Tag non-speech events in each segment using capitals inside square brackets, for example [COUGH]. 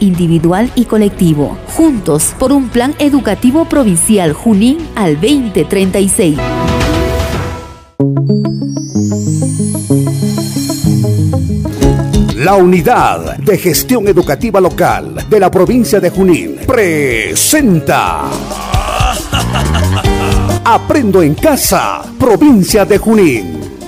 individual y colectivo. Juntos por un plan educativo provincial Junín al 2036. La Unidad de Gestión Educativa Local de la provincia de Junín presenta [LAUGHS] Aprendo en Casa, provincia de Junín.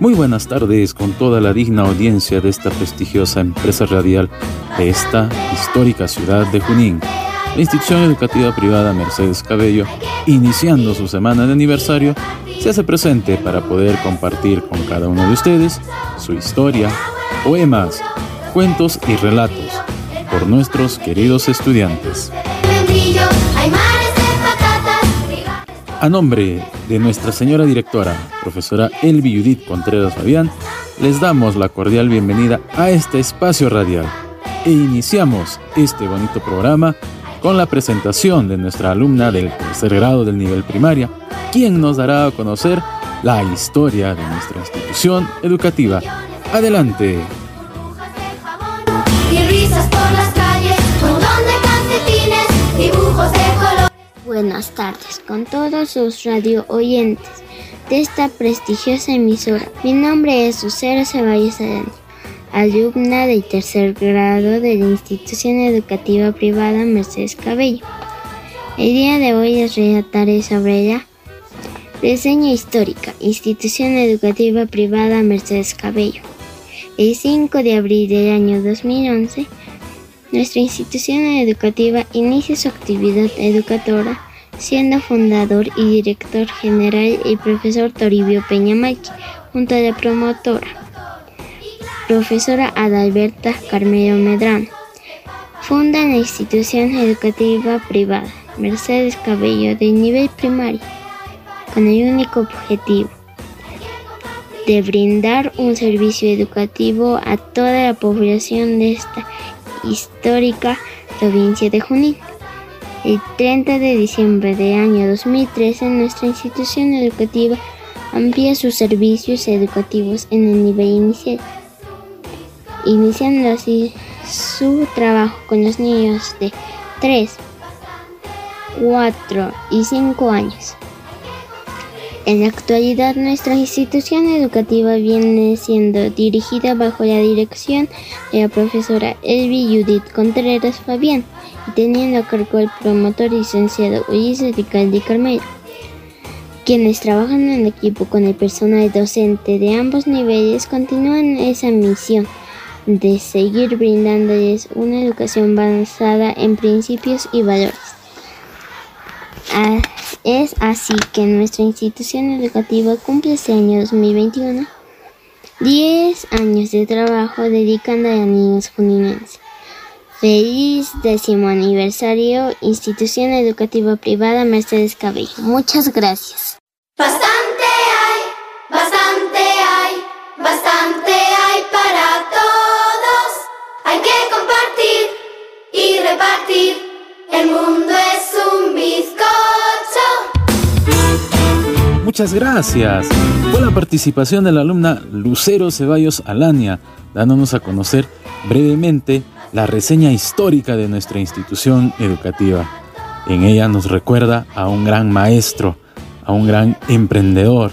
Muy buenas tardes con toda la digna audiencia de esta prestigiosa empresa radial de esta histórica ciudad de Junín. La institución educativa privada Mercedes Cabello, iniciando su semana de aniversario, se hace presente para poder compartir con cada uno de ustedes su historia, poemas, cuentos y relatos por nuestros queridos estudiantes. A nombre de nuestra señora directora, profesora Elvi Judith Contreras Fabián, les damos la cordial bienvenida a este espacio radial e iniciamos este bonito programa con la presentación de nuestra alumna del tercer grado del nivel primaria, quien nos dará a conocer la historia de nuestra institución educativa. Adelante. Buenas tardes con todos sus radio oyentes de esta prestigiosa emisora. Mi nombre es Lucero Ceballos Arana, alumna del tercer grado de la institución educativa privada Mercedes Cabello. El día de hoy les relataré sobre la reseña histórica, institución educativa privada Mercedes Cabello. El 5 de abril del año 2011, nuestra institución educativa inicia su actividad educativa siendo fundador y director general el profesor Toribio Peñamaki, junto a la promotora, profesora Adalberta Carmelo Medrano. Funda la institución educativa privada Mercedes Cabello de nivel primario, con el único objetivo de brindar un servicio educativo a toda la población de esta histórica provincia de Junín. El 30 de diciembre del año 2013, nuestra institución educativa amplía sus servicios educativos en el nivel inicial, iniciando así su trabajo con los niños de 3, 4 y 5 años. En la actualidad nuestra institución educativa viene siendo dirigida bajo la dirección de la profesora Elvi Judith Contreras Fabián teniendo a cargo el promotor licenciado Ulises Ricaldi Carmelo, quienes trabajan en equipo con el personal docente de ambos niveles continúan esa misión de seguir brindándoles una educación basada en principios y valores. Ah, es así que nuestra institución educativa cumple este año 2021 10 años de trabajo dedicando a niños juninenses. Feliz décimo aniversario, institución educativa privada Mercedes Cabello. Muchas gracias. Bastante hay, bastante hay, bastante hay para todos. Hay que compartir y repartir. El mundo es un bizcocho. Muchas gracias. Fue la participación de la alumna Lucero Ceballos Alania, dándonos a conocer brevemente la reseña histórica de nuestra institución educativa. En ella nos recuerda a un gran maestro, a un gran emprendedor,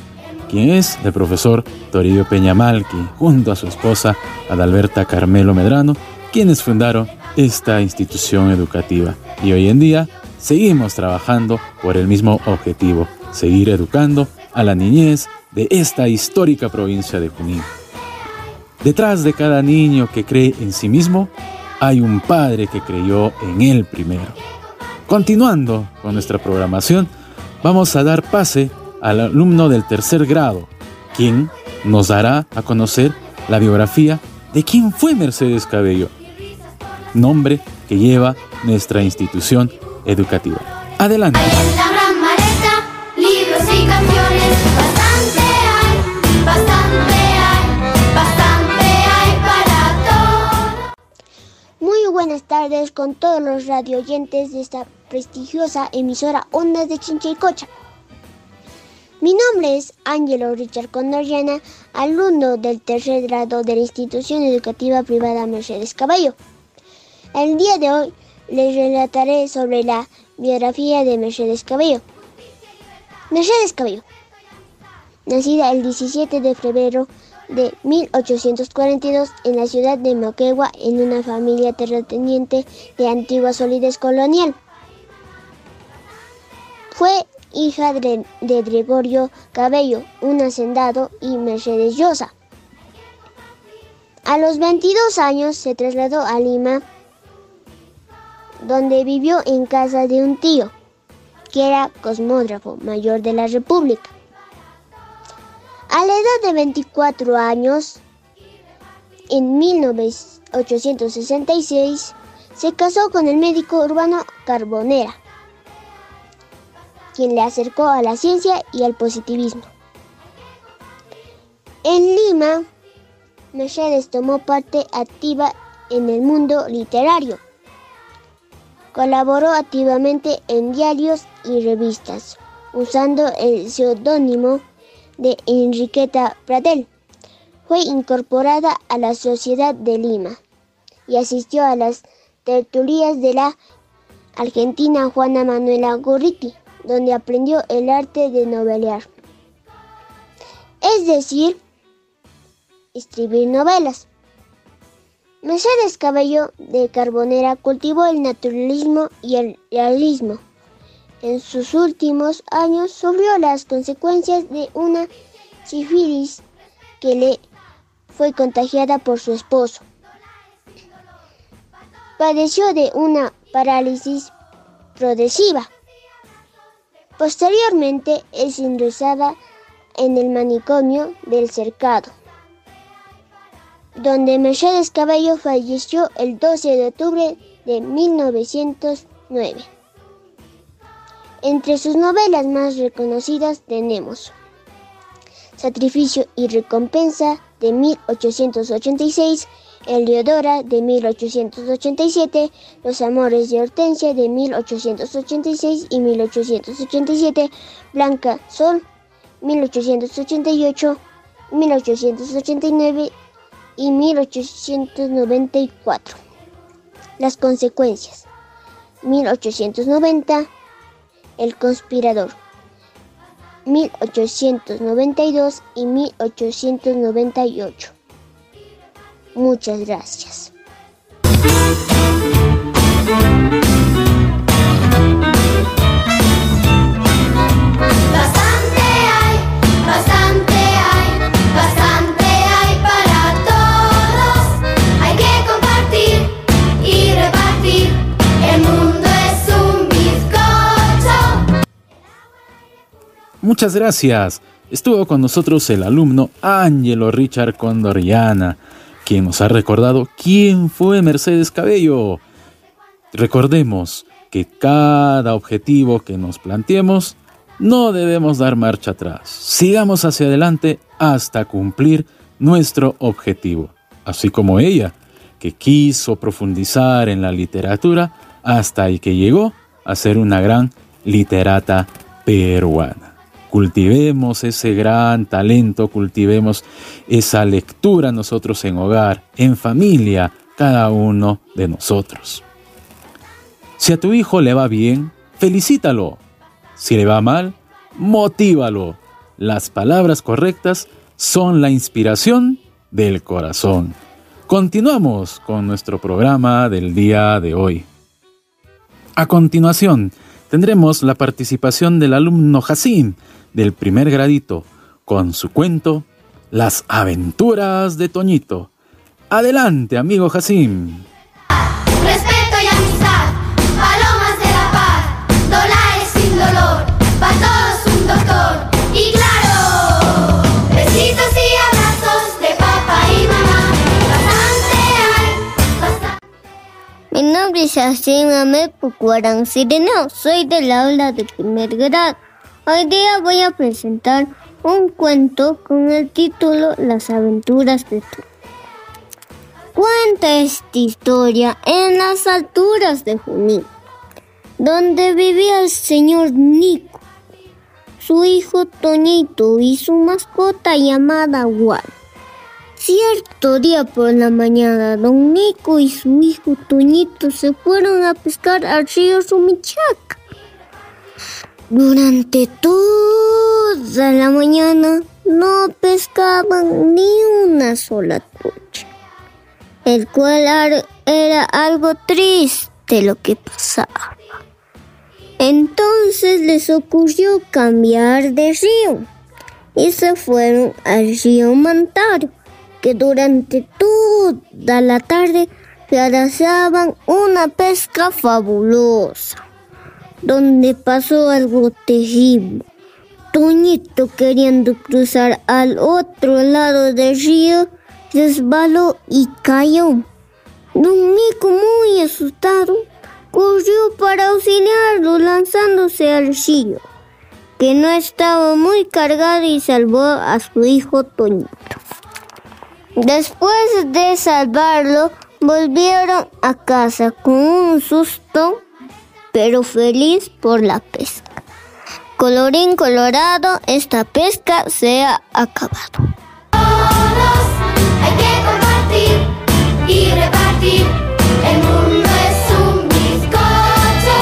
quien es el profesor Toribio Peñamalqui, junto a su esposa Adalberta Carmelo Medrano, quienes fundaron esta institución educativa. Y hoy en día seguimos trabajando por el mismo objetivo, seguir educando a la niñez de esta histórica provincia de Junín. Detrás de cada niño que cree en sí mismo, hay un padre que creyó en él primero. Continuando con nuestra programación, vamos a dar pase al alumno del tercer grado, quien nos dará a conocer la biografía de quién fue Mercedes Cabello, nombre que lleva nuestra institución educativa. Adelante. Buenas tardes con todos los radioyentes de esta prestigiosa emisora Ondas de Chinchaycocha. Mi nombre es Ángelo Richard Condoriana, alumno del tercer grado de la institución educativa privada Mercedes Cabello. El día de hoy les relataré sobre la biografía de Mercedes Cabello. Mercedes Cabello, nacida el 17 de febrero de 1842 en la ciudad de Moquegua en una familia terrateniente de antigua solidez colonial. Fue hija de, Gregorio Cabello, un hacendado, y Mercedes Llosa. A los 22 años se trasladó a Lima, donde vivió en casa de un tío, que era cosmógrafo mayor de la República. A la edad de 24 años, en 1866, se casó con el médico urbano Carbonera, quien le acercó a la ciencia y al positivismo. En Lima, Mercedes tomó parte activa en el mundo literario. Colaboró activamente en diarios y revistas, usando el seudónimo de Enriqueta Pradel. Fue incorporada a la Sociedad de Lima y asistió a las tertulias de la argentina Juana Manuela Gorriti, donde aprendió el arte de novelear. Es decir, escribir novelas. Mercedes Cabello de Carbonera cultivó el naturalismo y el realismo en sus últimos años sufrió las consecuencias de una sífilis que le fue contagiada por su esposo. Padeció de una parálisis progresiva. Posteriormente es ingresada en el manicomio del cercado, donde Mercedes Cabello falleció el 12 de octubre de 1909. Entre sus novelas más reconocidas tenemos Sacrificio y Recompensa de 1886, Eliodora de 1887, Los Amores de Hortensia de 1886 y 1887, Blanca Sol 1888, 1889 y 1894. Las consecuencias. 1890 el conspirador. 1892 y 1898. Muchas gracias. Muchas gracias. Estuvo con nosotros el alumno Ángelo Richard Condoriana, quien nos ha recordado quién fue Mercedes Cabello. Recordemos que cada objetivo que nos planteemos no debemos dar marcha atrás. Sigamos hacia adelante hasta cumplir nuestro objetivo. Así como ella, que quiso profundizar en la literatura hasta que llegó a ser una gran literata peruana cultivemos ese gran talento, cultivemos esa lectura nosotros en hogar, en familia, cada uno de nosotros. Si a tu hijo le va bien, felicítalo. Si le va mal, motívalo. Las palabras correctas son la inspiración del corazón. Continuamos con nuestro programa del día de hoy. A continuación, tendremos la participación del alumno Jacín del primer gradito con su cuento Las aventuras de Toñito. Adelante, amigo Jacín. Respeto y amistad, palomas de la paz, dólares sin dolor, para todos un doctor. Y claro, besitos y abrazos de papá y mamá. Bastante hay, bastante. Mi nombre es Yacine Ahmed Pucuarán Sireneo. Soy del aula de primer grado. Hoy día voy a presentar un cuento con el título Las aventuras de tu. Cuenta esta historia en las alturas de Junín, donde vivía el señor Nico, su hijo Toñito y su mascota llamada Wal. Cierto día por la mañana, don Nico y su hijo Toñito se fueron a pescar al río Sumichaca. Durante toda la mañana no pescaban ni una sola trucha, el cual era algo triste lo que pasaba. Entonces les ocurrió cambiar de río y se fueron al río Mantaro, que durante toda la tarde realizaban una pesca fabulosa, donde pasó algo terrible. Toñito, queriendo cruzar al otro lado del río, resbaló y cayó. Don Nico, muy asustado, corrió para auxiliarlo lanzándose al río, que no estaba muy cargado y salvó a su hijo Toñito. Después de salvarlo, volvieron a casa con un susto, pero feliz por la pesca. Colorín colorado, esta pesca se ha acabado. Todos hay que compartir y repartir. El mundo es un bizcocho.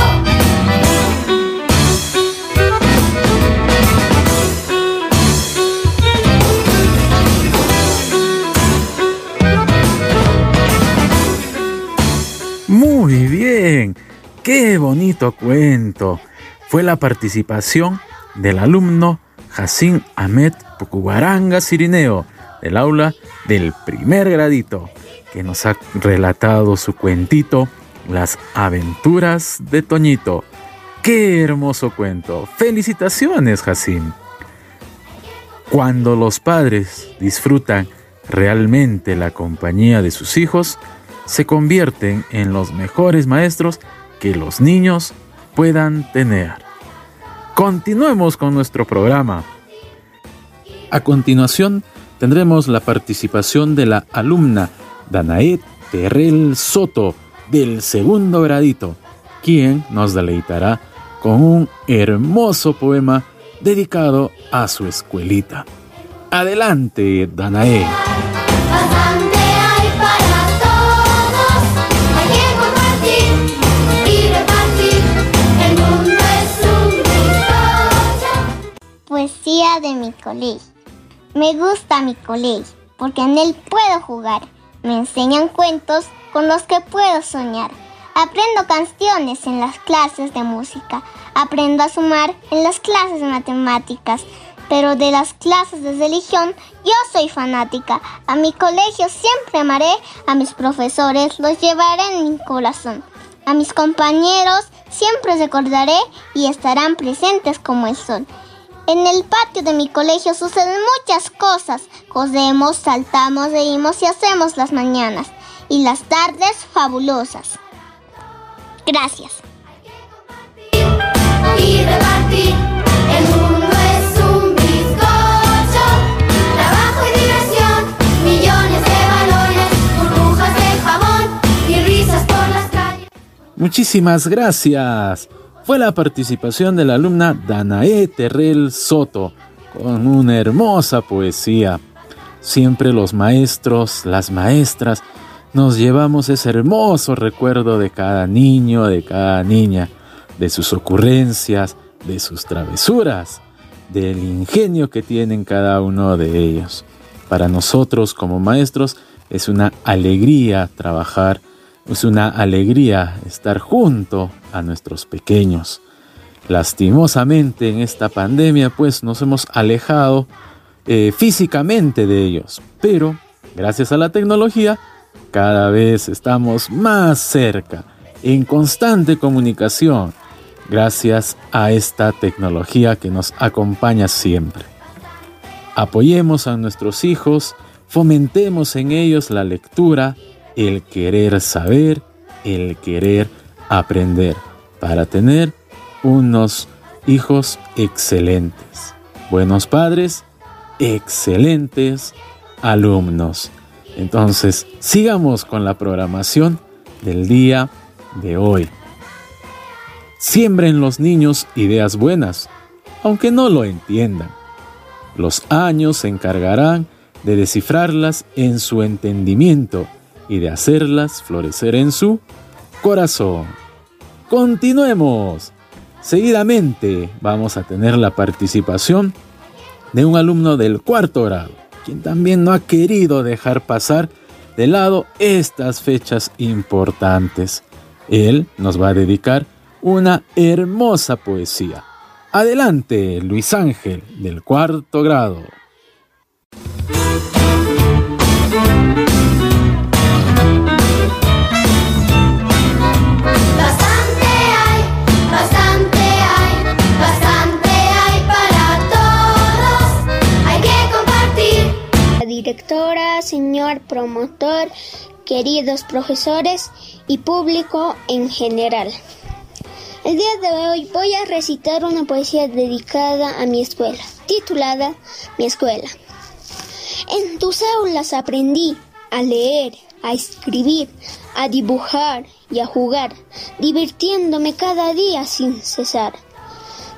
Muy bien, qué bonito cuento. Fue la participación del alumno Jacín Ahmed Pucubaranga Sirineo del aula del primer gradito, que nos ha relatado su cuentito Las aventuras de Toñito. Qué hermoso cuento. Felicitaciones, Jacín. Cuando los padres disfrutan realmente la compañía de sus hijos, se convierten en los mejores maestros que los niños puedan tener. Continuemos con nuestro programa. A continuación, tendremos la participación de la alumna Danae Terrell Soto del segundo gradito, quien nos deleitará con un hermoso poema dedicado a su escuelita. Adelante, Danae. Poesía de mi colegio. Me gusta mi colegio porque en él puedo jugar. Me enseñan cuentos con los que puedo soñar. Aprendo canciones en las clases de música. Aprendo a sumar en las clases de matemáticas. Pero de las clases de religión yo soy fanática. A mi colegio siempre amaré. A mis profesores los llevaré en mi corazón. A mis compañeros siempre recordaré y estarán presentes como el sol. En el patio de mi colegio suceden muchas cosas. Cosemos, saltamos, reímos y hacemos las mañanas y las tardes fabulosas. Gracias. Muchísimas gracias. Fue la participación de la alumna Danae Terrell Soto con una hermosa poesía. Siempre los maestros, las maestras, nos llevamos ese hermoso recuerdo de cada niño, de cada niña, de sus ocurrencias, de sus travesuras, del ingenio que tienen cada uno de ellos. Para nosotros como maestros es una alegría trabajar, es una alegría estar junto a nuestros pequeños. Lastimosamente en esta pandemia pues nos hemos alejado eh, físicamente de ellos, pero gracias a la tecnología cada vez estamos más cerca, en constante comunicación, gracias a esta tecnología que nos acompaña siempre. Apoyemos a nuestros hijos, fomentemos en ellos la lectura, el querer saber, el querer aprender, para tener unos hijos excelentes, buenos padres, excelentes alumnos. Entonces, sigamos con la programación del día de hoy. Siembren los niños ideas buenas, aunque no lo entiendan. Los años se encargarán de descifrarlas en su entendimiento y de hacerlas florecer en su corazón. Continuemos. Seguidamente vamos a tener la participación de un alumno del cuarto grado, quien también no ha querido dejar pasar de lado estas fechas importantes. Él nos va a dedicar una hermosa poesía. Adelante, Luis Ángel, del cuarto grado. Señor promotor, queridos profesores y público en general. El día de hoy voy a recitar una poesía dedicada a mi escuela, titulada Mi escuela. En tus aulas aprendí a leer, a escribir, a dibujar y a jugar, divirtiéndome cada día sin cesar.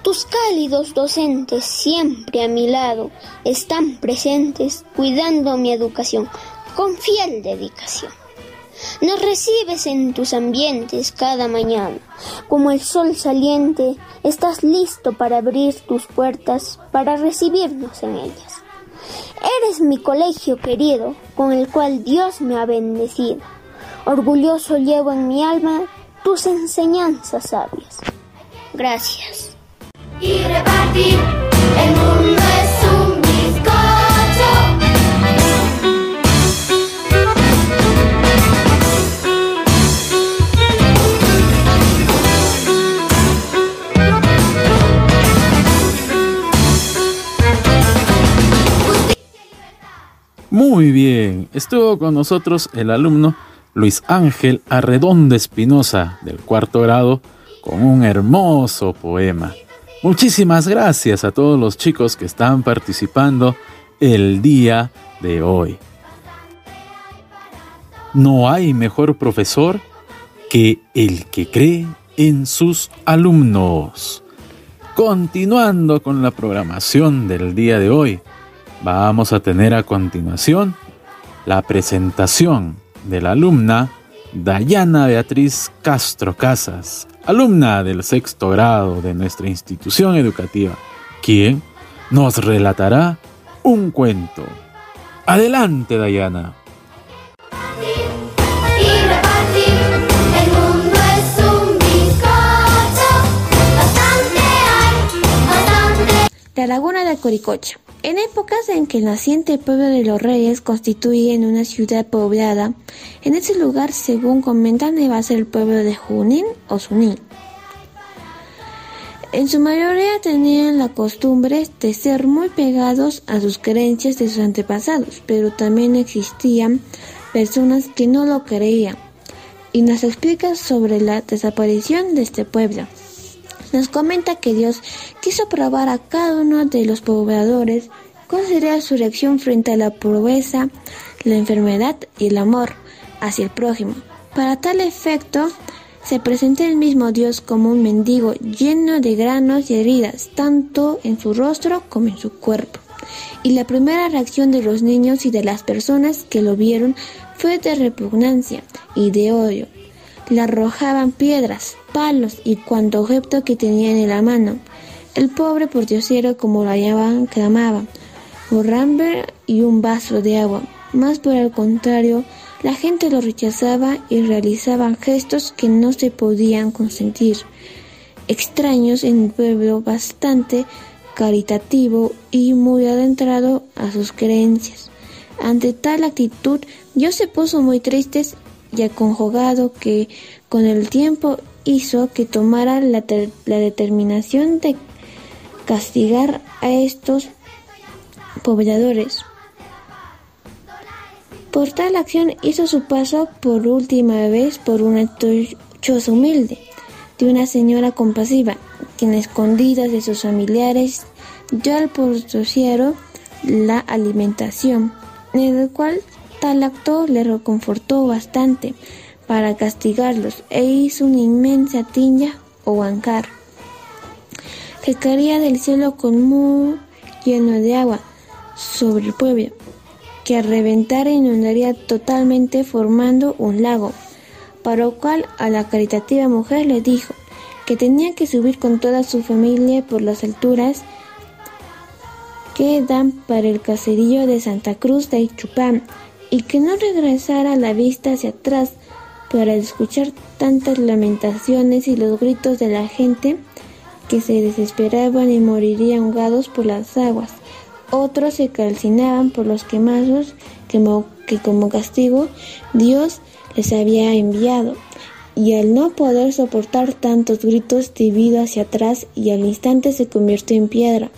Tus cálidos docentes siempre a mi lado están presentes cuidando mi educación con fiel dedicación. Nos recibes en tus ambientes cada mañana. Como el sol saliente, estás listo para abrir tus puertas, para recibirnos en ellas. Eres mi colegio querido, con el cual Dios me ha bendecido. Orgulloso llevo en mi alma tus enseñanzas sabias. Gracias. Y repartir. El mundo es un. Muy bien, estuvo con nosotros el alumno Luis Ángel Arredondo Espinosa del cuarto grado con un hermoso poema. Muchísimas gracias a todos los chicos que están participando el día de hoy. No hay mejor profesor que el que cree en sus alumnos. Continuando con la programación del día de hoy, vamos a tener a continuación la presentación de la alumna Dayana Beatriz Castro Casas, alumna del sexto grado de nuestra institución educativa, quien nos relatará un cuento. Adelante, Dayana. La laguna de Coricocha. En épocas en que el naciente pueblo de los reyes constituyen una ciudad poblada, en ese lugar, según comentan, iba a ser el pueblo de Junín o Sunín. En su mayoría tenían la costumbre de ser muy pegados a sus creencias de sus antepasados, pero también existían personas que no lo creían. Y nos explica sobre la desaparición de este pueblo. Nos comenta que Dios quiso probar a cada uno de los pobladores cuál sería su reacción frente a la pobreza, la enfermedad y el amor hacia el prójimo. Para tal efecto, se presenta el mismo Dios como un mendigo lleno de granos y heridas, tanto en su rostro como en su cuerpo. Y la primera reacción de los niños y de las personas que lo vieron fue de repugnancia y de odio. Le arrojaban piedras, palos y cuanto objeto que tenían en la mano. El pobre pordiosero, como lo llamaban, clamaba, un ramber y un vaso de agua. Más por el contrario, la gente lo rechazaba y realizaban gestos que no se podían consentir. Extraños en un pueblo bastante caritativo y muy adentrado a sus creencias. Ante tal actitud, Dios se puso muy triste y aconjugado que con el tiempo hizo que tomara la, la determinación de castigar a estos pobladores. Por tal acción hizo su paso por última vez por una choza humilde de una señora compasiva, quien escondida de sus familiares dio al portociero la alimentación, en el cual tal acto le reconfortó bastante para castigarlos e hizo una inmensa tiña o bancar. Que caía del cielo con muy lleno de agua sobre el pueblo, que al reventar inundaría totalmente formando un lago, para lo cual a la caritativa mujer le dijo que tenía que subir con toda su familia por las alturas que dan para el caserío de Santa Cruz de Chupán y que no regresara la vista hacia atrás para escuchar tantas lamentaciones y los gritos de la gente que se desesperaban y morirían ahogados por las aguas. Otros se calcinaban por los quemazos que, que como castigo Dios les había enviado y al no poder soportar tantos gritos debido hacia atrás y al instante se convirtió en piedra.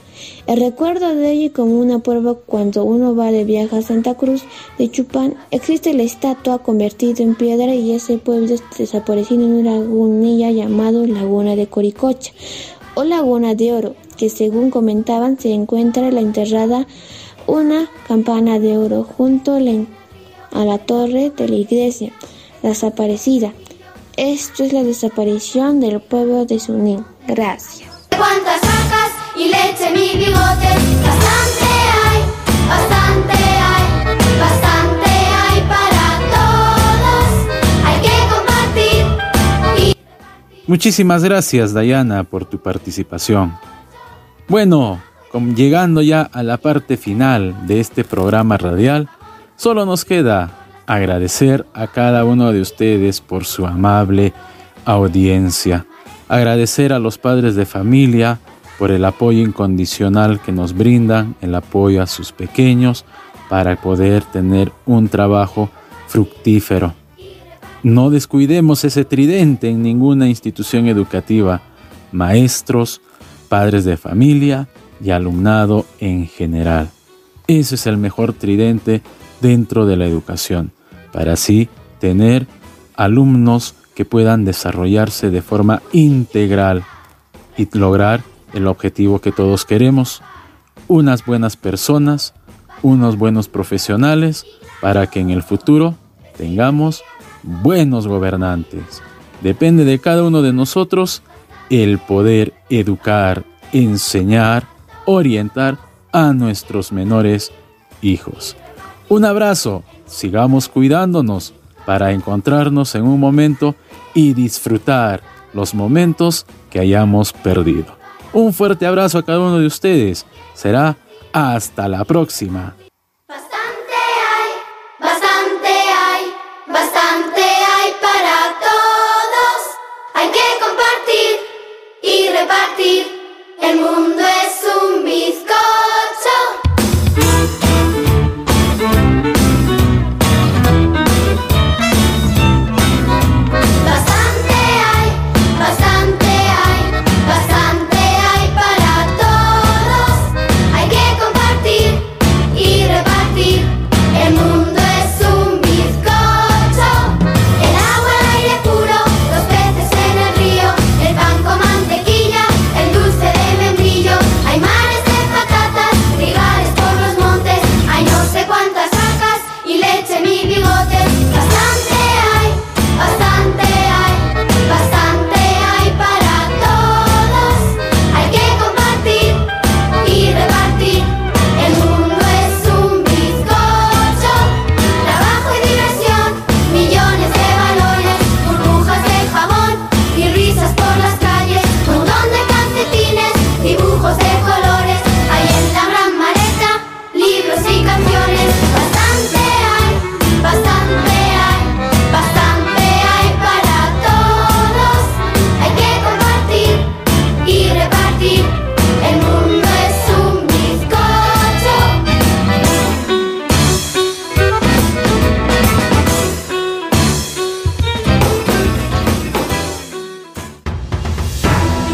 El recuerdo de ello como una prueba cuando uno va de viaje a Santa Cruz de Chupán, existe la estatua convertida en piedra y ese pueblo desapareció en una lagunilla llamado Laguna de Coricocha o Laguna de Oro, que según comentaban se encuentra la enterrada una campana de oro junto a la, a la torre de la iglesia, desaparecida. Esto es la desaparición del pueblo de Sunín. Gracias. ¿Cuántas sacas y leche mi bigote? Bastante hay, bastante hay, bastante hay para todos. Hay que compartir. Muchísimas gracias, Dayana, por tu participación. Bueno, llegando ya a la parte final de este programa radial, solo nos queda agradecer a cada uno de ustedes por su amable audiencia, agradecer a los padres de familia por el apoyo incondicional que nos brindan, el apoyo a sus pequeños para poder tener un trabajo fructífero. No descuidemos ese tridente en ninguna institución educativa, maestros, padres de familia y alumnado en general. Ese es el mejor tridente dentro de la educación para así tener alumnos que puedan desarrollarse de forma integral y lograr el objetivo que todos queremos, unas buenas personas, unos buenos profesionales, para que en el futuro tengamos buenos gobernantes. Depende de cada uno de nosotros el poder educar, enseñar, orientar a nuestros menores hijos. Un abrazo sigamos cuidándonos para encontrarnos en un momento y disfrutar los momentos que hayamos perdido. Un fuerte abrazo a cada uno de ustedes. Será hasta la próxima. Bastante hay,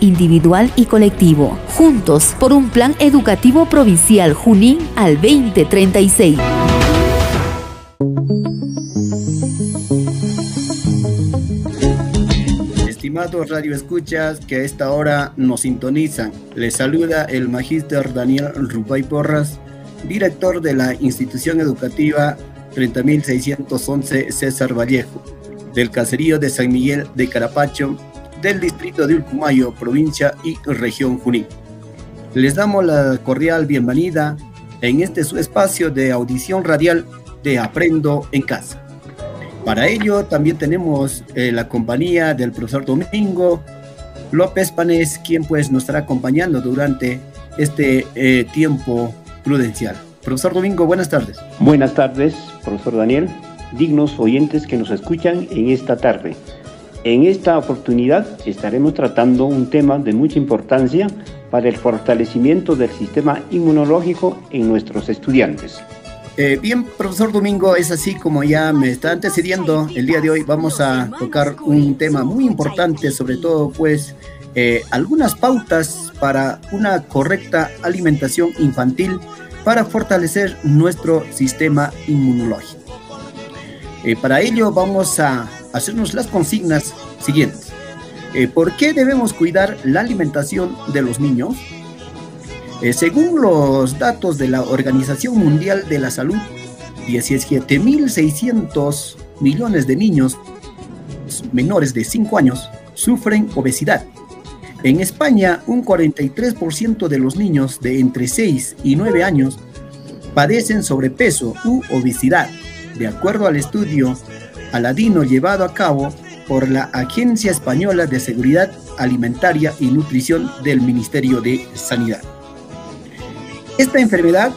individual y colectivo, juntos por un plan educativo provincial Junín al 2036. Estimados radioescuchas que a esta hora nos sintonizan, les saluda el magíster Daniel Rubay Porras, director de la institución educativa 30611 César Vallejo, del caserío de San Miguel de Carapacho, del distrito de Ulcumayo, provincia y región Junín. Les damos la cordial bienvenida en este su espacio de audición radial de Aprendo en Casa. Para ello también tenemos eh, la compañía del profesor Domingo López Panés, quien pues nos estará acompañando durante este eh, tiempo prudencial. Profesor Domingo, buenas tardes. Buenas tardes, profesor Daniel, dignos oyentes que nos escuchan en esta tarde. En esta oportunidad estaremos tratando un tema de mucha importancia para el fortalecimiento del sistema inmunológico en nuestros estudiantes. Eh, bien, profesor Domingo, es así como ya me está antecediendo. El día de hoy vamos a tocar un tema muy importante, sobre todo pues eh, algunas pautas para una correcta alimentación infantil para fortalecer nuestro sistema inmunológico. Eh, para ello vamos a hacernos las consignas siguientes. Eh, ¿Por qué debemos cuidar la alimentación de los niños? Eh, según los datos de la Organización Mundial de la Salud, 17.600 millones de niños menores de 5 años sufren obesidad. En España, un 43% de los niños de entre 6 y 9 años padecen sobrepeso u obesidad, de acuerdo al estudio Aladino llevado a cabo por la Agencia Española de Seguridad Alimentaria y Nutrición del Ministerio de Sanidad. Esta enfermedad,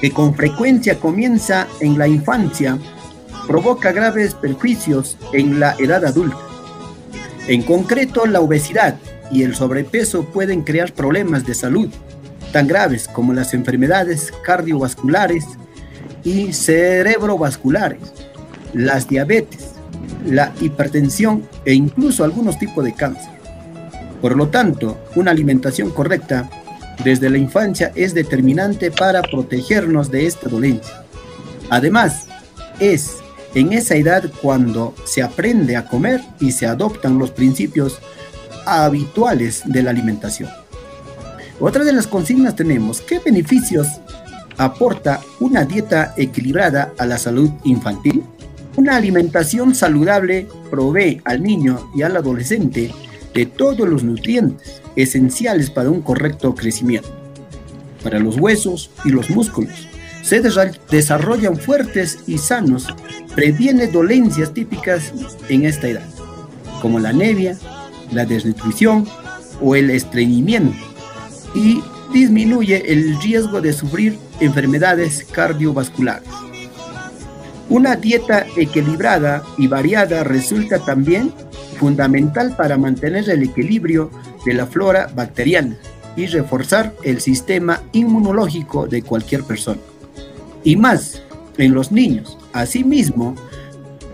que con frecuencia comienza en la infancia, provoca graves perjuicios en la edad adulta. En concreto, la obesidad y el sobrepeso pueden crear problemas de salud tan graves como las enfermedades cardiovasculares y cerebrovasculares, las diabetes, la hipertensión e incluso algunos tipos de cáncer. Por lo tanto, una alimentación correcta desde la infancia es determinante para protegernos de esta dolencia. Además, es en esa edad cuando se aprende a comer y se adoptan los principios habituales de la alimentación. Otra de las consignas tenemos, ¿qué beneficios aporta una dieta equilibrada a la salud infantil? Una alimentación saludable provee al niño y al adolescente de todos los nutrientes esenciales para un correcto crecimiento. Para los huesos y los músculos, se desarrollan fuertes y sanos, previene dolencias típicas en esta edad, como la anemia, la desnutrición o el estreñimiento, y disminuye el riesgo de sufrir enfermedades cardiovasculares. Una dieta equilibrada y variada resulta también fundamental para mantener el equilibrio de la flora bacteriana y reforzar el sistema inmunológico de cualquier persona. Y más en los niños. Asimismo,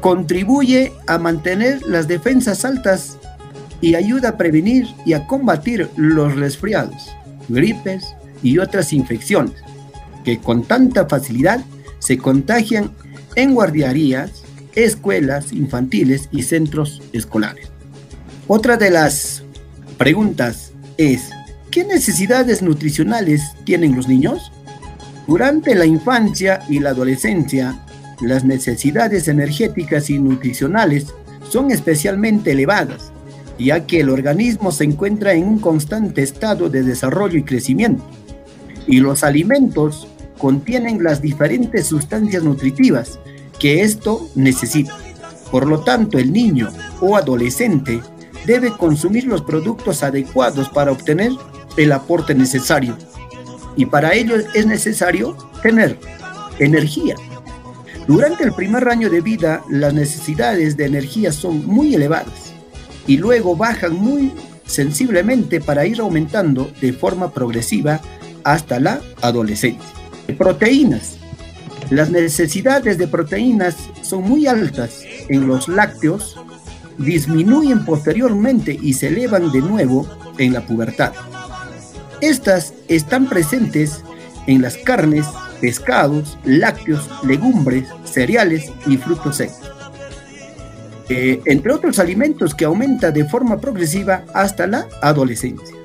contribuye a mantener las defensas altas y ayuda a prevenir y a combatir los resfriados, gripes y otras infecciones que con tanta facilidad se contagian en guardiarías, escuelas infantiles y centros escolares. Otra de las preguntas es, ¿qué necesidades nutricionales tienen los niños? Durante la infancia y la adolescencia, las necesidades energéticas y nutricionales son especialmente elevadas, ya que el organismo se encuentra en un constante estado de desarrollo y crecimiento, y los alimentos contienen las diferentes sustancias nutritivas que esto necesita. Por lo tanto, el niño o adolescente debe consumir los productos adecuados para obtener el aporte necesario. Y para ello es necesario tener energía. Durante el primer año de vida, las necesidades de energía son muy elevadas y luego bajan muy sensiblemente para ir aumentando de forma progresiva hasta la adolescencia. Proteínas. Las necesidades de proteínas son muy altas en los lácteos, disminuyen posteriormente y se elevan de nuevo en la pubertad. Estas están presentes en las carnes, pescados, lácteos, legumbres, cereales y frutos secos. Eh, entre otros alimentos que aumenta de forma progresiva hasta la adolescencia.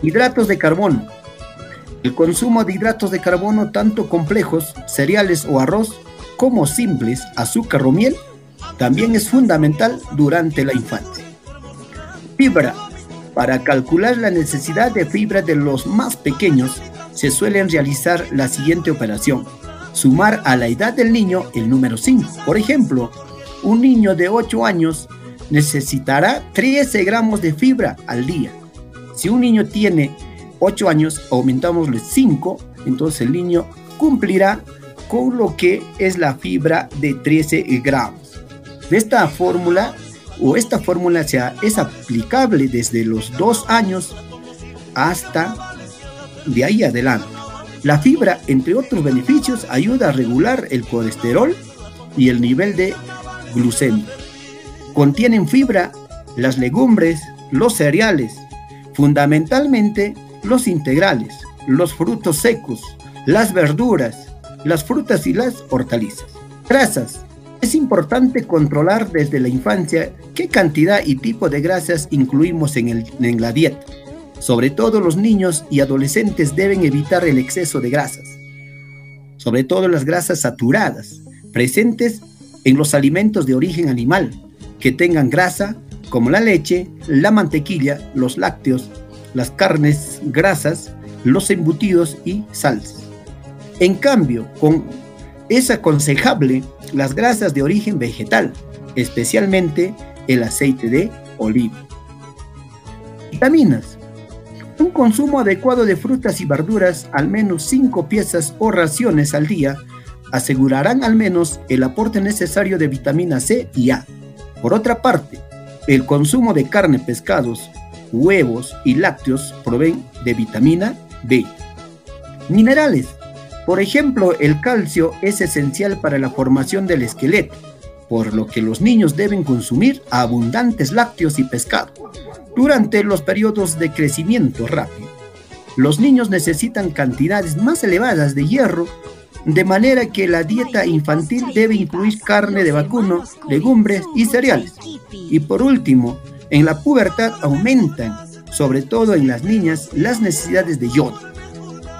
Hidratos de carbono. El consumo de hidratos de carbono tanto complejos, cereales o arroz, como simples, azúcar o miel, también es fundamental durante la infancia. Fibra. Para calcular la necesidad de fibra de los más pequeños, se suelen realizar la siguiente operación. Sumar a la edad del niño el número 5. Por ejemplo, un niño de 8 años necesitará 13 gramos de fibra al día. Si un niño tiene 8 años, aumentamosle 5, entonces el niño cumplirá con lo que es la fibra de 13 gramos. Esta fórmula o esta fórmula sea, es aplicable desde los 2 años hasta de ahí adelante. La fibra, entre otros beneficios, ayuda a regular el colesterol y el nivel de glucemia. Contienen fibra las legumbres, los cereales, fundamentalmente los integrales, los frutos secos, las verduras, las frutas y las hortalizas. Grasas. Es importante controlar desde la infancia qué cantidad y tipo de grasas incluimos en, el, en la dieta. Sobre todo los niños y adolescentes deben evitar el exceso de grasas, sobre todo las grasas saturadas, presentes en los alimentos de origen animal, que tengan grasa, como la leche, la mantequilla, los lácteos, las carnes grasas, los embutidos y salsas. En cambio, es aconsejable las grasas de origen vegetal, especialmente el aceite de oliva. Vitaminas. Un consumo adecuado de frutas y verduras, al menos 5 piezas o raciones al día, asegurarán al menos el aporte necesario de vitamina C y A. Por otra parte, el consumo de carne, pescados, huevos y lácteos proveen de vitamina B. Minerales. Por ejemplo, el calcio es esencial para la formación del esqueleto, por lo que los niños deben consumir abundantes lácteos y pescado durante los periodos de crecimiento rápido. Los niños necesitan cantidades más elevadas de hierro de manera que la dieta infantil debe incluir carne de vacuno, legumbres y cereales. Y por último, en la pubertad aumentan, sobre todo en las niñas, las necesidades de yodo.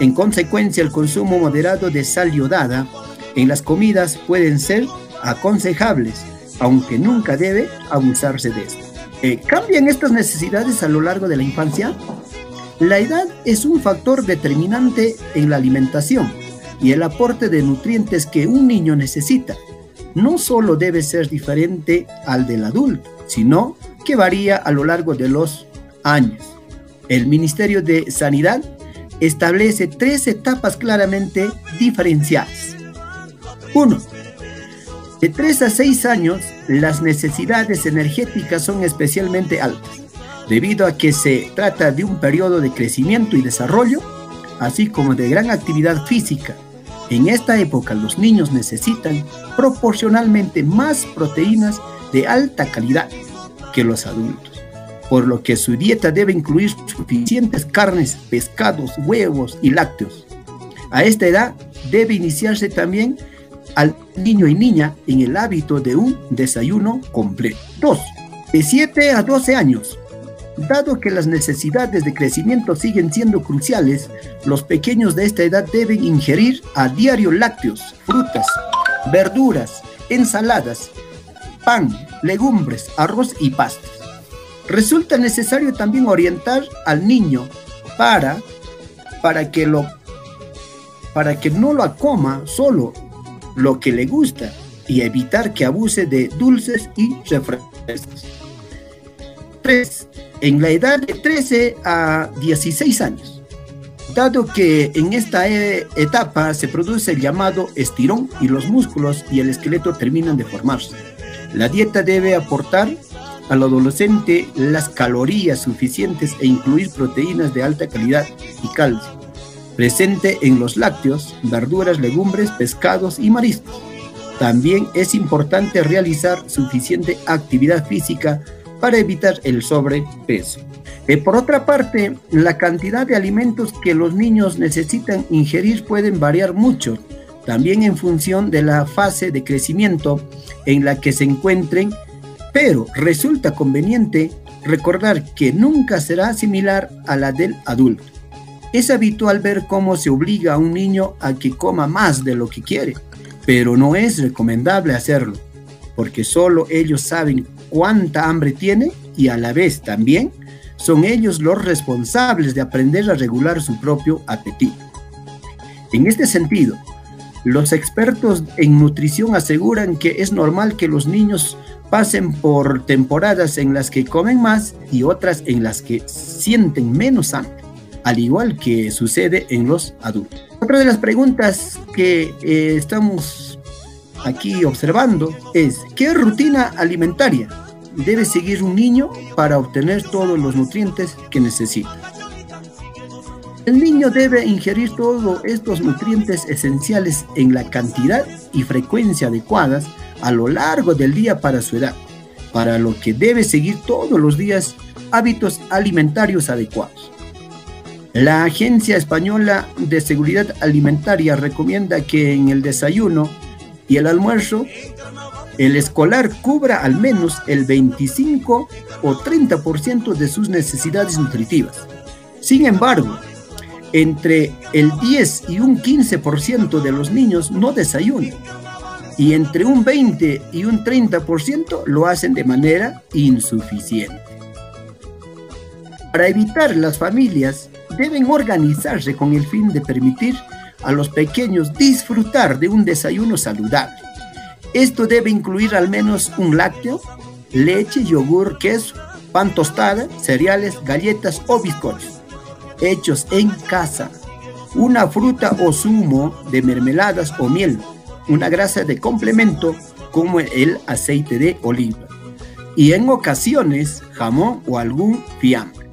En consecuencia, el consumo moderado de sal yodada en las comidas pueden ser aconsejables, aunque nunca debe abusarse de esto. Eh, ¿Cambian estas necesidades a lo largo de la infancia? La edad es un factor determinante en la alimentación y el aporte de nutrientes que un niño necesita no solo debe ser diferente al del adulto, sino que varía a lo largo de los años. El Ministerio de Sanidad establece tres etapas claramente diferenciadas. 1. De 3 a 6 años, las necesidades energéticas son especialmente altas, debido a que se trata de un periodo de crecimiento y desarrollo, así como de gran actividad física, en esta época los niños necesitan proporcionalmente más proteínas de alta calidad los adultos, por lo que su dieta debe incluir suficientes carnes, pescados, huevos y lácteos. A esta edad debe iniciarse también al niño y niña en el hábito de un desayuno completo. 2. De 7 a 12 años, Dado que las necesidades de crecimiento siguen siendo cruciales, los pequeños de esta edad deben ingerir a diario lácteos, frutas, verduras, ensaladas, pan, legumbres, arroz y pastas. Resulta necesario también orientar al niño para, para, que, lo, para que no lo coma solo lo que le gusta y evitar que abuse de dulces y refrescos. 3 en la edad de 13 a 16 años, dado que en esta e, etapa se produce el llamado estirón y los músculos y el esqueleto terminan de formarse. La dieta debe aportar al adolescente las calorías suficientes e incluir proteínas de alta calidad y calcio, presente en los lácteos, verduras, legumbres, pescados y mariscos. También es importante realizar suficiente actividad física para evitar el sobrepeso. Eh, por otra parte, la cantidad de alimentos que los niños necesitan ingerir pueden variar mucho, también en función de la fase de crecimiento en la que se encuentren, pero resulta conveniente recordar que nunca será similar a la del adulto. Es habitual ver cómo se obliga a un niño a que coma más de lo que quiere, pero no es recomendable hacerlo, porque solo ellos saben cuánta hambre tiene y a la vez también son ellos los responsables de aprender a regular su propio apetito. En este sentido, los expertos en nutrición aseguran que es normal que los niños pasen por temporadas en las que comen más y otras en las que sienten menos hambre, al igual que sucede en los adultos. Otra de las preguntas que eh, estamos aquí observando es qué rutina alimentaria debe seguir un niño para obtener todos los nutrientes que necesita. El niño debe ingerir todos estos nutrientes esenciales en la cantidad y frecuencia adecuadas a lo largo del día para su edad, para lo que debe seguir todos los días hábitos alimentarios adecuados. La Agencia Española de Seguridad Alimentaria recomienda que en el desayuno y el almuerzo, el escolar cubra al menos el 25 o 30% de sus necesidades nutritivas. Sin embargo, entre el 10 y un 15% de los niños no desayunan y entre un 20 y un 30% lo hacen de manera insuficiente. Para evitar las familias deben organizarse con el fin de permitir a los pequeños disfrutar de un desayuno saludable. Esto debe incluir al menos un lácteo, leche, yogur, queso, pan tostada, cereales, galletas o bizcochos, hechos en casa, una fruta o zumo de mermeladas o miel, una grasa de complemento como el aceite de oliva y en ocasiones jamón o algún fiambre.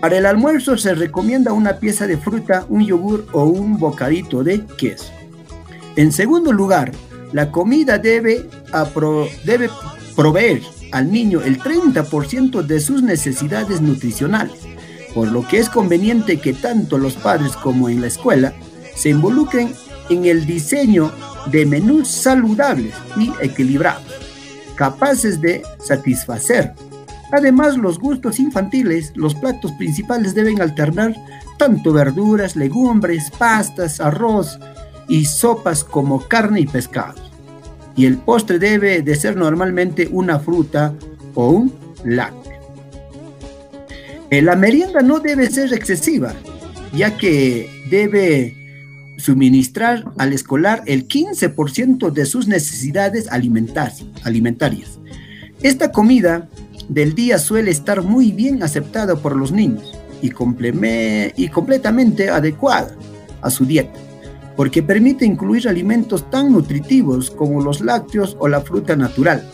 Para el almuerzo se recomienda una pieza de fruta, un yogur o un bocadito de queso. En segundo lugar, la comida debe, proveer al niño el 30% de sus necesidades nutricionales, por lo que es conveniente que tanto los padres como en la escuela se involucren en el diseño de menús saludables y equilibrados, capaces de satisfacer Además, los gustos infantiles, los platos principales deben alternar tanto verduras, legumbres, pastas, arroz y sopas como carne y pescado. Y el postre debe de ser normalmente una fruta o un lácteo. Eh, la merienda no debe ser excesiva, ya que debe suministrar al escolar el 15% de sus necesidades alimentarias. Esta comida del día suele estar muy bien aceptada por los niños y, y completamente adecuada a su dieta, porque permite incluir alimentos tan nutritivos como los lácteos o la fruta natural.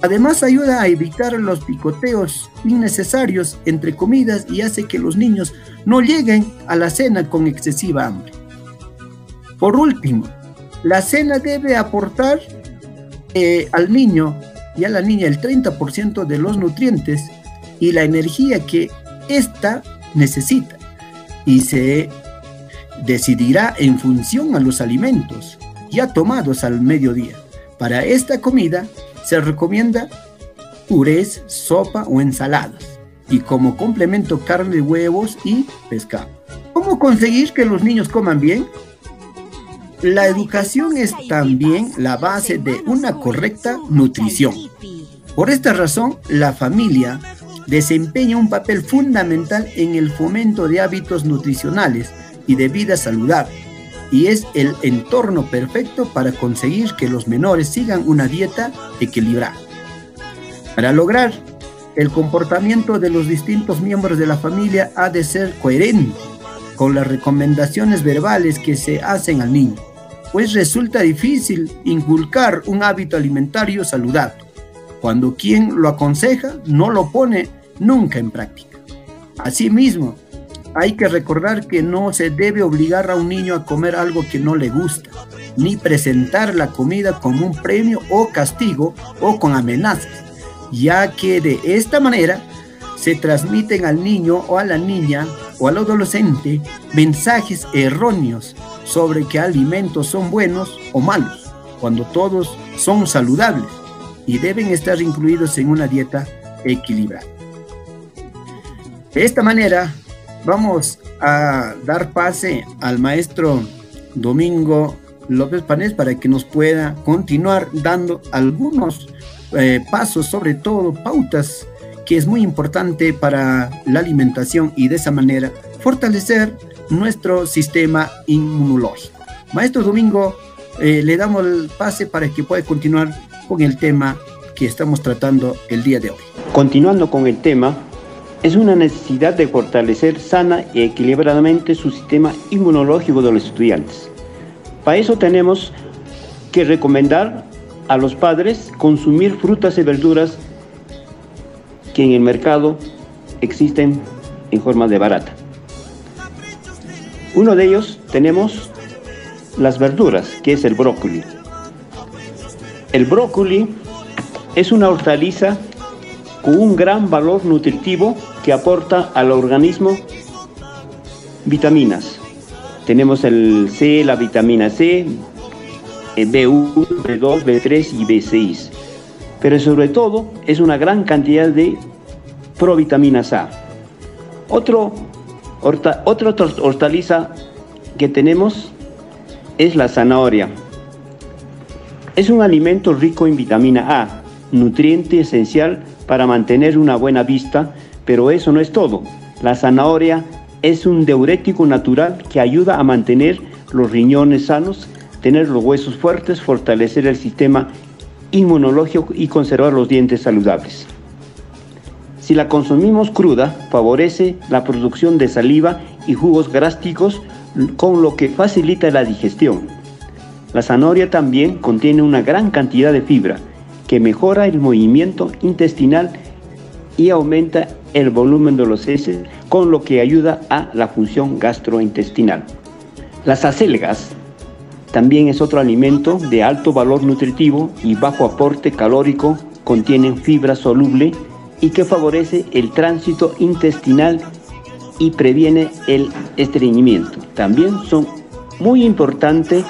Además ayuda a evitar los picoteos innecesarios entre comidas y hace que los niños no lleguen a la cena con excesiva hambre. Por último, la cena debe aportar eh, al niño y a la niña el 30% de los nutrientes y la energía que ésta necesita y se decidirá en función a los alimentos ya tomados al mediodía. Para esta comida se recomienda purés, sopa o ensaladas y como complemento carne, huevos y pescado. ¿Cómo conseguir que los niños coman bien? La educación es también la base de una correcta nutrición. Por esta razón, la familia desempeña un papel fundamental en el fomento de hábitos nutricionales y de vida saludable, y es el entorno perfecto para conseguir que los menores sigan una dieta equilibrada. Para lograr el comportamiento de los distintos miembros de la familia ha de ser coherente con las recomendaciones verbales que se hacen al niño, pues resulta difícil inculcar un hábito alimentario saludable cuando quien lo aconseja no lo pone nunca en práctica. Asimismo, hay que recordar que no se debe obligar a un niño a comer algo que no le gusta, ni presentar la comida como un premio o castigo o con amenazas, ya que de esta manera se transmiten al niño o a la niña o al adolescente mensajes erróneos sobre qué alimentos son buenos o malos, cuando todos son saludables y deben estar incluidos en una dieta equilibrada. De esta manera, vamos a dar pase al maestro Domingo López Panés para que nos pueda continuar dando algunos eh, pasos, sobre todo pautas, que es muy importante para la alimentación y de esa manera fortalecer nuestro sistema inmunológico. Maestro Domingo, eh, le damos el pase para que pueda continuar con el tema que estamos tratando el día de hoy. Continuando con el tema, es una necesidad de fortalecer sana y equilibradamente su sistema inmunológico de los estudiantes. Para eso tenemos que recomendar a los padres consumir frutas y verduras que en el mercado existen en forma de barata. Uno de ellos tenemos las verduras, que es el brócoli. El brócoli es una hortaliza un gran valor nutritivo que aporta al organismo vitaminas. Tenemos el C, la vitamina C, B1, B2, B3 y B6. Pero sobre todo es una gran cantidad de provitaminas A. Otro, otra hortaliza que tenemos es la zanahoria. Es un alimento rico en vitamina A, nutriente esencial para mantener una buena vista, pero eso no es todo. La zanahoria es un diurético natural que ayuda a mantener los riñones sanos, tener los huesos fuertes, fortalecer el sistema inmunológico y conservar los dientes saludables. Si la consumimos cruda, favorece la producción de saliva y jugos gástricos, con lo que facilita la digestión. La zanahoria también contiene una gran cantidad de fibra, que mejora el movimiento intestinal y aumenta el volumen de los heces, con lo que ayuda a la función gastrointestinal. Las acelgas también es otro alimento de alto valor nutritivo y bajo aporte calórico, contienen fibra soluble y que favorece el tránsito intestinal y previene el estreñimiento. También son muy importantes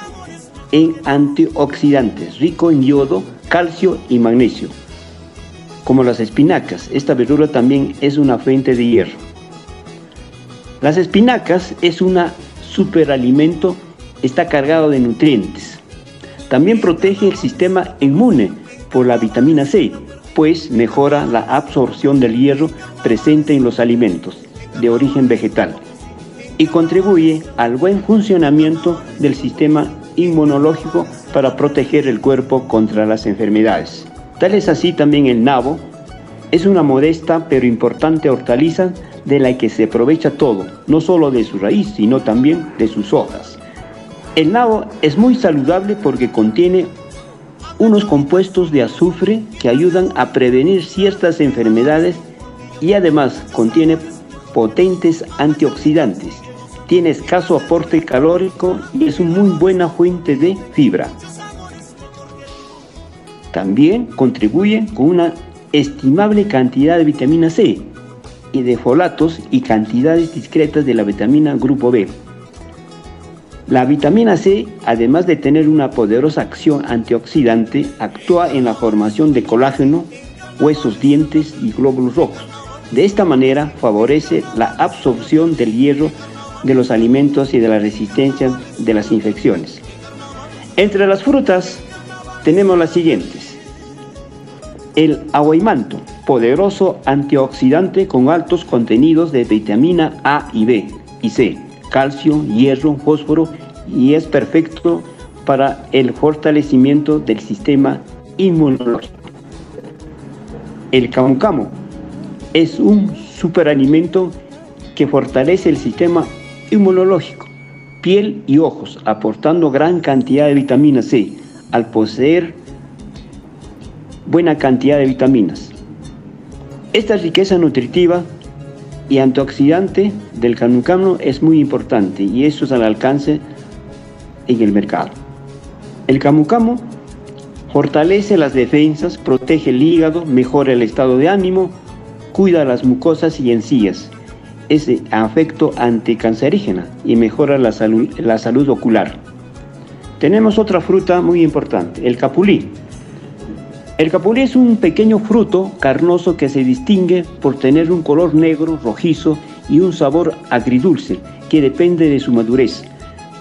en antioxidantes, rico en yodo, calcio y magnesio. Como las espinacas, esta verdura también es una fuente de hierro. Las espinacas es un superalimento, está cargado de nutrientes. También protege el sistema inmune por la vitamina C, pues mejora la absorción del hierro presente en los alimentos de origen vegetal y contribuye al buen funcionamiento del sistema inmunológico para proteger el cuerpo contra las enfermedades. Tal es así también el nabo, es una modesta pero importante hortaliza de la que se aprovecha todo, no solo de su raíz, sino también de sus hojas. El nabo es muy saludable porque contiene unos compuestos de azufre que ayudan a prevenir ciertas enfermedades y además contiene potentes antioxidantes tiene escaso aporte calórico y es una muy buena fuente de fibra. También contribuye con una estimable cantidad de vitamina C y de folatos y cantidades discretas de la vitamina grupo B. La vitamina C, además de tener una poderosa acción antioxidante, actúa en la formación de colágeno, huesos, dientes y glóbulos rojos. De esta manera favorece la absorción del hierro de los alimentos y de la resistencia de las infecciones. Entre las frutas tenemos las siguientes. El aguaymanto, poderoso antioxidante con altos contenidos de vitamina A y B y C, calcio, hierro, fósforo y es perfecto para el fortalecimiento del sistema inmunológico. El camucamo es un superalimento que fortalece el sistema inmunológico, piel y ojos, aportando gran cantidad de vitamina C al poseer buena cantidad de vitaminas. Esta riqueza nutritiva y antioxidante del canucano es muy importante y eso es al alcance en el mercado. El camucamo fortalece las defensas, protege el hígado, mejora el estado de ánimo, cuida las mucosas y encías, es afecto anticancerígena y mejora la salud, la salud ocular. Tenemos otra fruta muy importante, el capulí. El capulí es un pequeño fruto carnoso que se distingue por tener un color negro, rojizo y un sabor agridulce que depende de su madurez.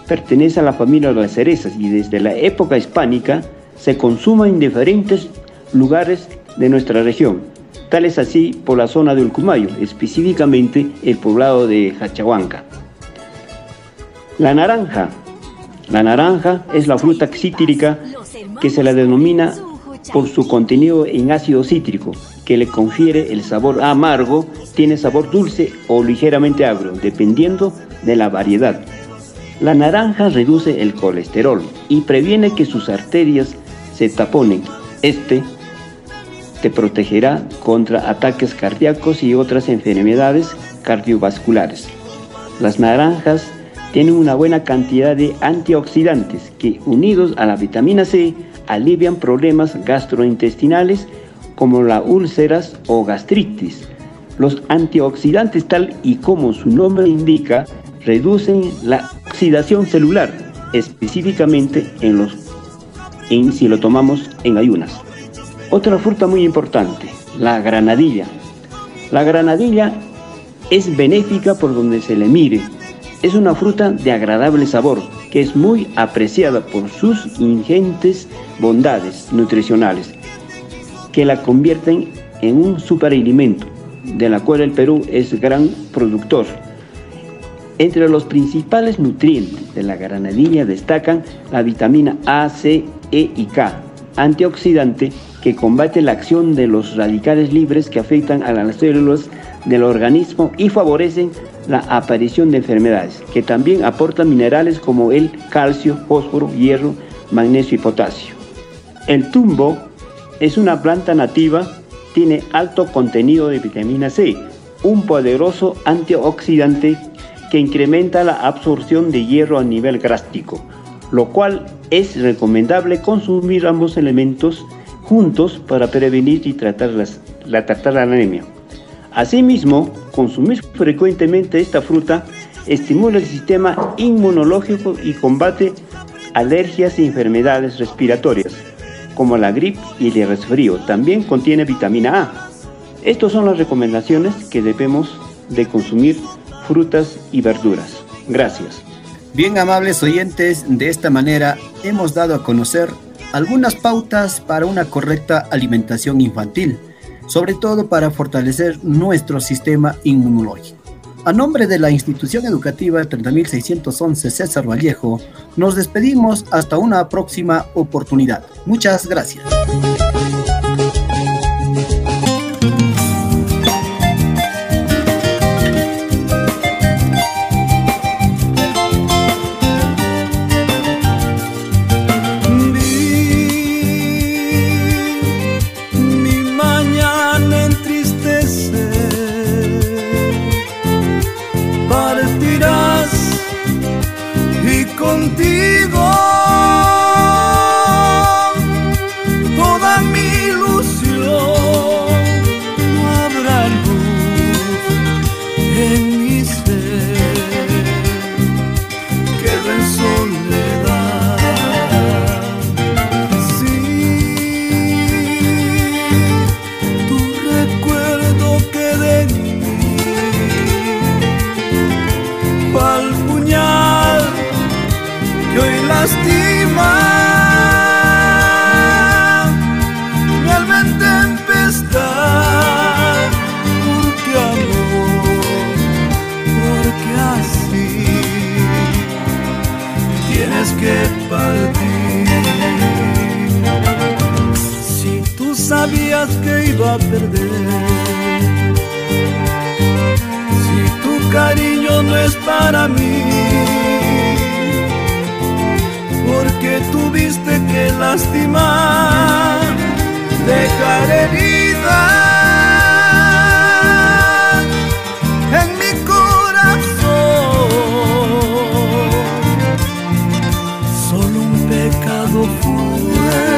Pertenece a la familia de las cerezas y desde la época hispánica se consuma en diferentes lugares de nuestra región, tal es así por la zona de Ulcumayo, específicamente el poblado de Hachahuanca. La naranja. La naranja es la fruta cítrica que se la denomina por su contenido en ácido cítrico, que le confiere el sabor amargo, tiene sabor dulce o ligeramente agrio, dependiendo de la variedad. La naranja reduce el colesterol y previene que sus arterias se taponen. Este te protegerá contra ataques cardíacos y otras enfermedades cardiovasculares. Las naranjas tienen una buena cantidad de antioxidantes que, unidos a la vitamina C, alivian problemas gastrointestinales como las úlceras o gastritis. Los antioxidantes, tal y como su nombre indica, reducen la oxidación celular, específicamente en los en si lo tomamos en ayunas. Otra fruta muy importante, la granadilla. La granadilla es benéfica por donde se le mire. Es una fruta de agradable sabor que es muy apreciada por sus ingentes bondades nutricionales que la convierten en un superalimento, de la cual el Perú es gran productor. Entre los principales nutrientes de la granadilla destacan la vitamina A, C, E y K, antioxidante que combate la acción de los radicales libres que afectan a las células del organismo y favorecen la aparición de enfermedades, que también aportan minerales como el calcio, fósforo, hierro, magnesio y potasio. El tumbo es una planta nativa, tiene alto contenido de vitamina C, un poderoso antioxidante que incrementa la absorción de hierro a nivel grástico, lo cual es recomendable consumir ambos elementos juntos para prevenir y tratar, la, tratar la anemia. Asimismo, consumir frecuentemente esta fruta estimula el sistema inmunológico y combate alergias y enfermedades respiratorias, como la gripe y el resfrío. También contiene vitamina A. Estas son las recomendaciones que debemos de consumir frutas y verduras. Gracias. Bien amables oyentes, de esta manera hemos dado a conocer algunas pautas para una correcta alimentación infantil, sobre todo para fortalecer nuestro sistema inmunológico. A nombre de la institución educativa 30611 César Vallejo, nos despedimos hasta una próxima oportunidad. Muchas gracias. profunda.